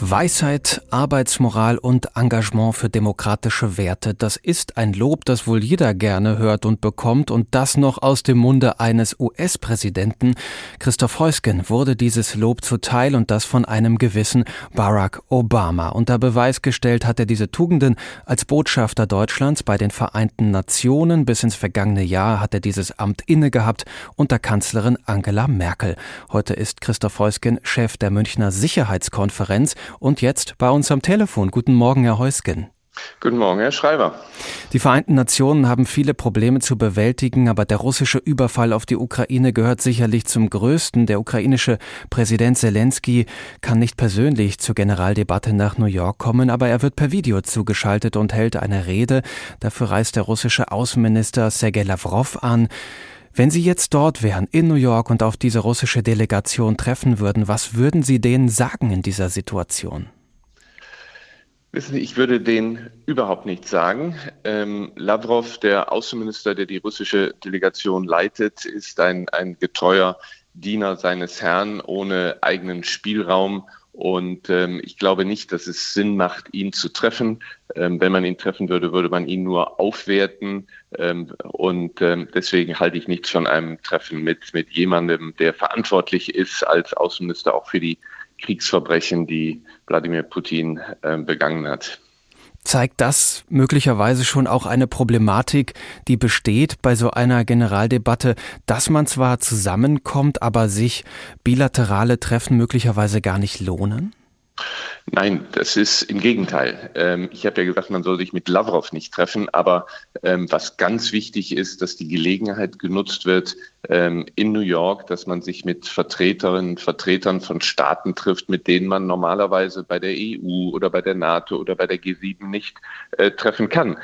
Weisheit, Arbeitsmoral und Engagement für demokratische Werte, das ist ein Lob, das wohl jeder gerne hört und bekommt, und das noch aus dem Munde eines US-Präsidenten. Christoph Heusgen wurde dieses Lob zuteil und das von einem gewissen Barack Obama. Unter Beweis gestellt hat er diese Tugenden als Botschafter Deutschlands bei den Vereinten Nationen. Bis ins vergangene Jahr hat er dieses Amt inne gehabt unter Kanzlerin Angela Merkel. Heute ist Christoph Heusgen Chef der Münchner Sicherheitskonferenz und jetzt bei uns am Telefon. Guten Morgen, Herr Heusgen. Guten Morgen, Herr Schreiber. Die Vereinten Nationen haben viele Probleme zu bewältigen, aber der russische Überfall auf die Ukraine gehört sicherlich zum größten. Der ukrainische Präsident Zelensky kann nicht persönlich zur Generaldebatte nach New York kommen, aber er wird per Video zugeschaltet und hält eine Rede. Dafür reist der russische Außenminister Sergei Lavrov an. Wenn Sie jetzt dort wären, in New York und auf diese russische Delegation treffen würden, was würden Sie denen sagen in dieser Situation? Wissen Sie, ich würde denen überhaupt nichts sagen. Ähm, Lavrov, der Außenminister, der die russische Delegation leitet, ist ein, ein getreuer Diener seines Herrn ohne eigenen Spielraum und ähm, ich glaube nicht, dass es Sinn macht, ihn zu treffen. Ähm, wenn man ihn treffen würde, würde man ihn nur aufwerten. Ähm, und ähm, deswegen halte ich nichts von einem Treffen mit, mit jemandem, der verantwortlich ist als Außenminister auch für die Kriegsverbrechen, die Wladimir Putin ähm, begangen hat zeigt das möglicherweise schon auch eine Problematik, die besteht bei so einer Generaldebatte, dass man zwar zusammenkommt, aber sich bilaterale Treffen möglicherweise gar nicht lohnen? Nein, das ist im Gegenteil. Ähm, ich habe ja gesagt, man soll sich mit Lavrov nicht treffen, aber ähm, was ganz wichtig ist, dass die Gelegenheit genutzt wird ähm, in New York, dass man sich mit Vertreterinnen und Vertretern von Staaten trifft, mit denen man normalerweise bei der EU oder bei der NATO oder bei der G7 nicht äh, treffen kann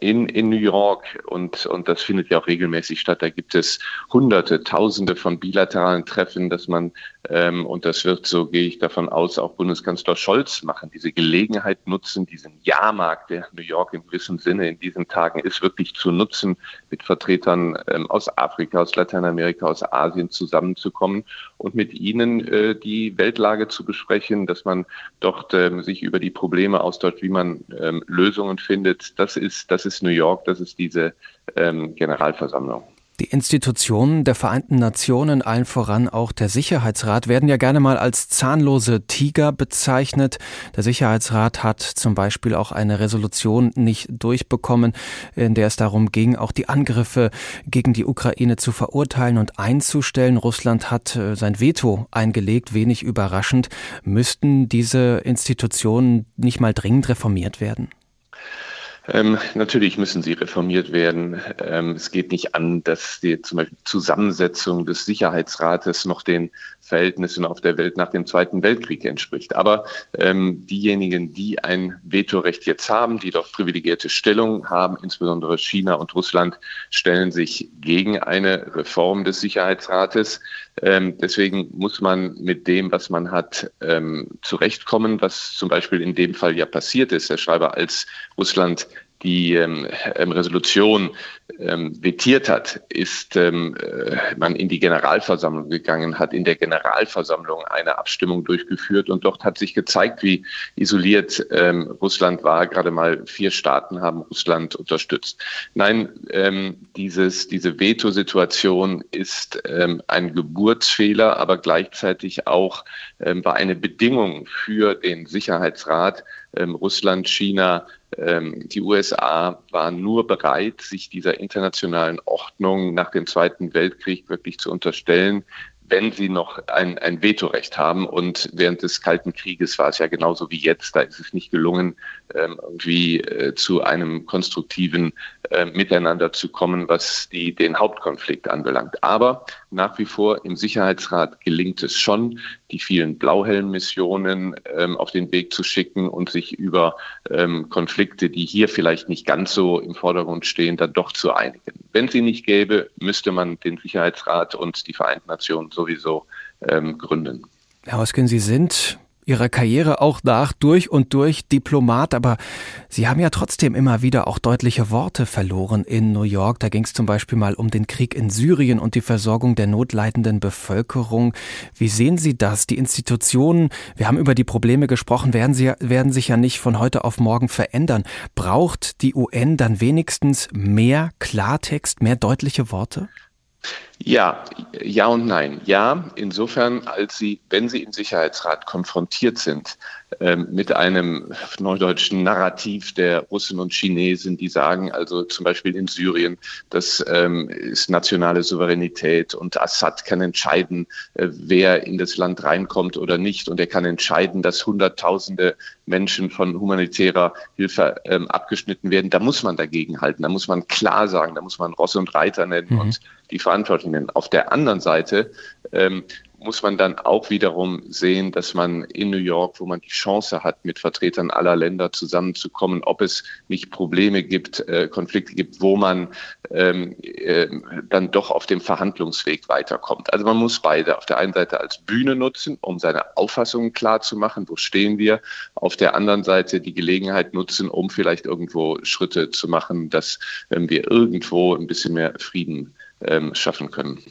in, in New York und, und das findet ja auch regelmäßig statt. Da gibt es Hunderte, Tausende von bilateralen Treffen, dass man, und das wird, so gehe ich davon aus, auch Bundeskanzler Scholz machen, diese Gelegenheit nutzen, diesen Jahrmarkt, der New York in gewissem Sinne in diesen Tagen ist, wirklich zu nutzen, mit Vertretern ähm, aus Afrika, aus Lateinamerika, aus Asien zusammenzukommen und mit ihnen äh, die Weltlage zu besprechen, dass man dort ähm, sich über die Probleme austauscht, wie man ähm, Lösungen findet. Das ist das ist New York, das ist diese ähm, Generalversammlung. Die Institutionen der Vereinten Nationen, allen voran auch der Sicherheitsrat, werden ja gerne mal als zahnlose Tiger bezeichnet. Der Sicherheitsrat hat zum Beispiel auch eine Resolution nicht durchbekommen, in der es darum ging, auch die Angriffe gegen die Ukraine zu verurteilen und einzustellen. Russland hat äh, sein Veto eingelegt, wenig überraschend. Müssten diese Institutionen nicht mal dringend reformiert werden? Ähm, natürlich müssen sie reformiert werden. Ähm, es geht nicht an, dass die zum Beispiel Zusammensetzung des Sicherheitsrates noch den Verhältnissen auf der Welt nach dem Zweiten Weltkrieg entspricht. Aber ähm, diejenigen, die ein Vetorecht jetzt haben, die doch privilegierte Stellung haben, insbesondere China und Russland, stellen sich gegen eine Reform des Sicherheitsrates. Ähm, deswegen muss man mit dem, was man hat, ähm, zurechtkommen, was zum Beispiel in dem Fall ja passiert ist. Herr Schreiber, als Russland die ähm, ähm, Resolution ähm, vetiert hat, ist ähm, äh, man in die Generalversammlung gegangen, hat in der Generalversammlung eine Abstimmung durchgeführt und dort hat sich gezeigt, wie isoliert ähm, Russland war. Gerade mal vier Staaten haben Russland unterstützt. Nein, ähm, dieses, diese Veto-Situation ist ähm, ein Geburtsfehler, aber gleichzeitig auch ähm, war eine Bedingung für den Sicherheitsrat, ähm, Russland, China, die USA waren nur bereit, sich dieser internationalen Ordnung nach dem Zweiten Weltkrieg wirklich zu unterstellen, wenn sie noch ein, ein Vetorecht haben. Und während des Kalten Krieges war es ja genauso wie jetzt. Da ist es nicht gelungen, ähm, irgendwie äh, zu einem konstruktiven äh, Miteinander zu kommen, was die, den Hauptkonflikt anbelangt. Aber nach wie vor im Sicherheitsrat gelingt es schon, die vielen Blauhelm-Missionen ähm, auf den Weg zu schicken und sich über ähm, Konflikte, die hier vielleicht nicht ganz so im Vordergrund stehen, dann doch zu einigen. Wenn sie nicht gäbe, müsste man den Sicherheitsrat und die Vereinten Nationen sowieso ähm, gründen. Herr Hoskin, Sie sind Ihrer Karriere auch nach, durch und durch Diplomat, aber Sie haben ja trotzdem immer wieder auch deutliche Worte verloren in New York. Da ging es zum Beispiel mal um den Krieg in Syrien und die Versorgung der notleidenden Bevölkerung. Wie sehen Sie das? Die Institutionen, wir haben über die Probleme gesprochen, werden, sie, werden sich ja nicht von heute auf morgen verändern. Braucht die UN dann wenigstens mehr Klartext, mehr deutliche Worte? Ja, ja und nein. Ja, insofern, als sie, wenn sie im Sicherheitsrat konfrontiert sind ähm, mit einem neudeutschen Narrativ der Russen und Chinesen, die sagen, also zum Beispiel in Syrien, das ähm, ist nationale Souveränität und Assad kann entscheiden, äh, wer in das Land reinkommt oder nicht. Und er kann entscheiden, dass Hunderttausende Menschen von humanitärer Hilfe ähm, abgeschnitten werden. Da muss man dagegen halten. Da muss man klar sagen, da muss man Ross und Reiter nennen mhm. und die Verantwortlichen. Auf der anderen Seite ähm, muss man dann auch wiederum sehen, dass man in New York, wo man die Chance hat, mit Vertretern aller Länder zusammenzukommen, ob es nicht Probleme gibt, äh, Konflikte gibt, wo man ähm, äh, dann doch auf dem Verhandlungsweg weiterkommt. Also man muss beide auf der einen Seite als Bühne nutzen, um seine Auffassungen klar zu machen, wo stehen wir, auf der anderen Seite die Gelegenheit nutzen, um vielleicht irgendwo Schritte zu machen, dass ähm, wir irgendwo ein bisschen mehr Frieden ähm, schaffen können.